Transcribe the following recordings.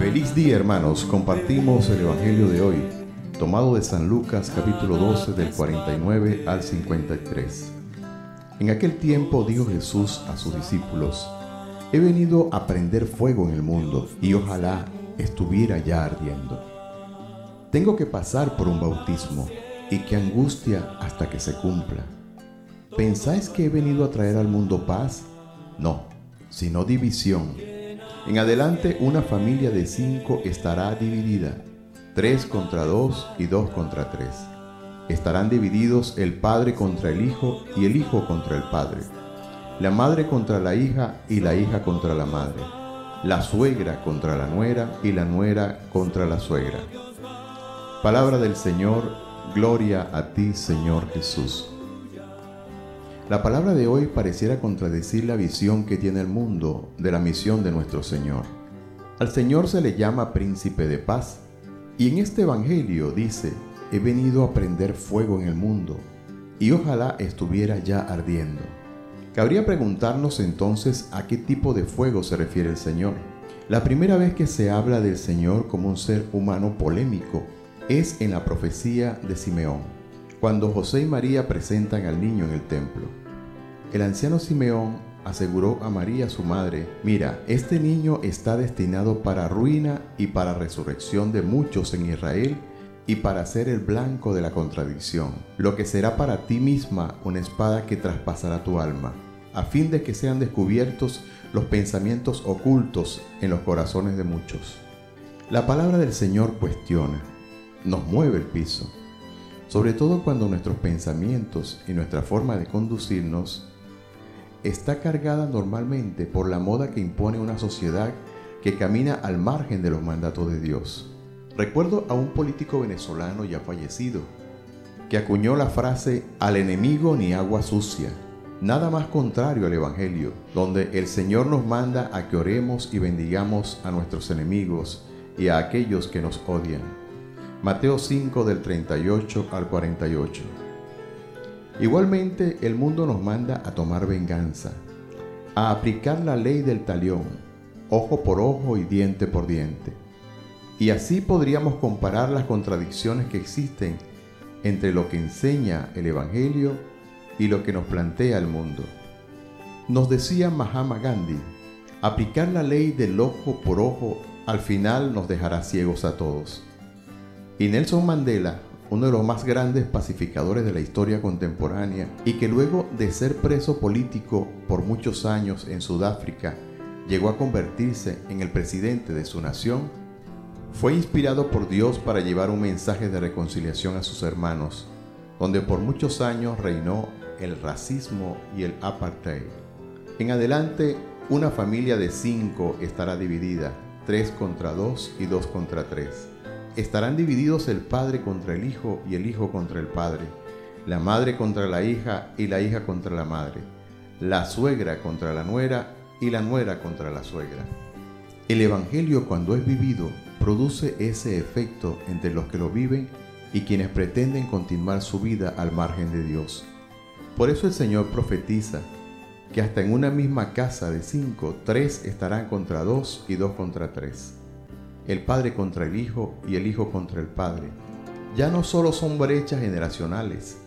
Feliz día hermanos, compartimos el Evangelio de hoy, tomado de San Lucas capítulo 12 del 49 al 53. En aquel tiempo dijo Jesús a sus discípulos, He venido a prender fuego en el mundo y ojalá estuviera ya ardiendo. Tengo que pasar por un bautismo y qué angustia hasta que se cumpla. ¿Pensáis que he venido a traer al mundo paz? No, sino división. En adelante una familia de cinco estará dividida, tres contra dos y dos contra tres. Estarán divididos el padre contra el hijo y el hijo contra el padre, la madre contra la hija y la hija contra la madre, la suegra contra la nuera y la nuera contra la suegra. Palabra del Señor, gloria a ti Señor Jesús. La palabra de hoy pareciera contradecir la visión que tiene el mundo de la misión de nuestro Señor. Al Señor se le llama príncipe de paz y en este Evangelio dice, he venido a prender fuego en el mundo y ojalá estuviera ya ardiendo. Cabría preguntarnos entonces a qué tipo de fuego se refiere el Señor. La primera vez que se habla del Señor como un ser humano polémico es en la profecía de Simeón cuando José y María presentan al niño en el templo. El anciano Simeón aseguró a María su madre, mira, este niño está destinado para ruina y para resurrección de muchos en Israel y para ser el blanco de la contradicción, lo que será para ti misma una espada que traspasará tu alma, a fin de que sean descubiertos los pensamientos ocultos en los corazones de muchos. La palabra del Señor cuestiona, nos mueve el piso sobre todo cuando nuestros pensamientos y nuestra forma de conducirnos está cargada normalmente por la moda que impone una sociedad que camina al margen de los mandatos de Dios. Recuerdo a un político venezolano ya fallecido que acuñó la frase al enemigo ni agua sucia, nada más contrario al Evangelio, donde el Señor nos manda a que oremos y bendigamos a nuestros enemigos y a aquellos que nos odian. Mateo 5 del 38 al 48. Igualmente el mundo nos manda a tomar venganza, a aplicar la ley del talión, ojo por ojo y diente por diente. Y así podríamos comparar las contradicciones que existen entre lo que enseña el Evangelio y lo que nos plantea el mundo. Nos decía Mahama Gandhi, aplicar la ley del ojo por ojo al final nos dejará ciegos a todos. Y Nelson Mandela, uno de los más grandes pacificadores de la historia contemporánea, y que luego de ser preso político por muchos años en Sudáfrica, llegó a convertirse en el presidente de su nación, fue inspirado por Dios para llevar un mensaje de reconciliación a sus hermanos, donde por muchos años reinó el racismo y el apartheid. En adelante, una familia de cinco estará dividida, tres contra dos y dos contra tres estarán divididos el padre contra el hijo y el hijo contra el padre, la madre contra la hija y la hija contra la madre, la suegra contra la nuera y la nuera contra la suegra. El Evangelio cuando es vivido produce ese efecto entre los que lo viven y quienes pretenden continuar su vida al margen de Dios. Por eso el Señor profetiza que hasta en una misma casa de cinco, tres estarán contra dos y dos contra tres el padre contra el hijo y el hijo contra el padre. Ya no solo son brechas generacionales,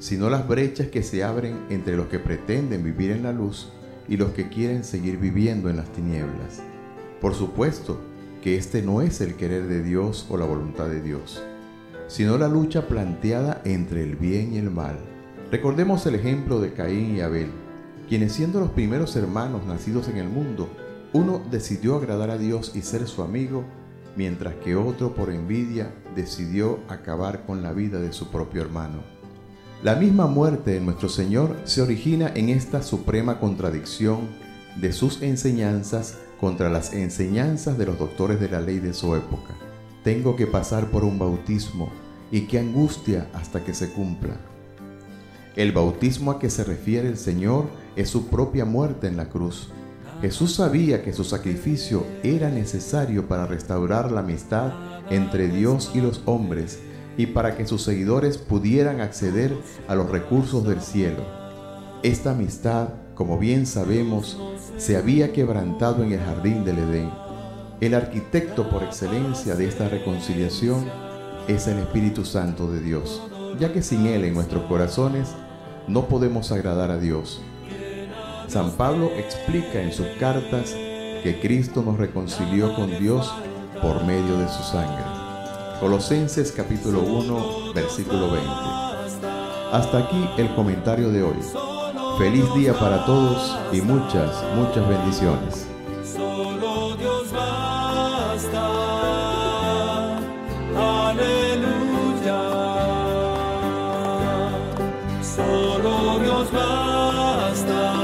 sino las brechas que se abren entre los que pretenden vivir en la luz y los que quieren seguir viviendo en las tinieblas. Por supuesto que este no es el querer de Dios o la voluntad de Dios, sino la lucha planteada entre el bien y el mal. Recordemos el ejemplo de Caín y Abel, quienes siendo los primeros hermanos nacidos en el mundo, uno decidió agradar a Dios y ser su amigo, mientras que otro por envidia decidió acabar con la vida de su propio hermano. La misma muerte de nuestro Señor se origina en esta suprema contradicción de sus enseñanzas contra las enseñanzas de los doctores de la ley de su época. Tengo que pasar por un bautismo y qué angustia hasta que se cumpla. El bautismo a que se refiere el Señor es su propia muerte en la cruz Jesús sabía que su sacrificio era necesario para restaurar la amistad entre Dios y los hombres y para que sus seguidores pudieran acceder a los recursos del cielo. Esta amistad, como bien sabemos, se había quebrantado en el jardín del Edén. El arquitecto por excelencia de esta reconciliación es el Espíritu Santo de Dios, ya que sin Él en nuestros corazones no podemos agradar a Dios. San Pablo explica en sus cartas que Cristo nos reconcilió con Dios por medio de su sangre. Colosenses capítulo 1, versículo 20. Hasta aquí el comentario de hoy. Feliz día para todos y muchas, muchas bendiciones. Solo Dios basta. Aleluya. Solo Dios basta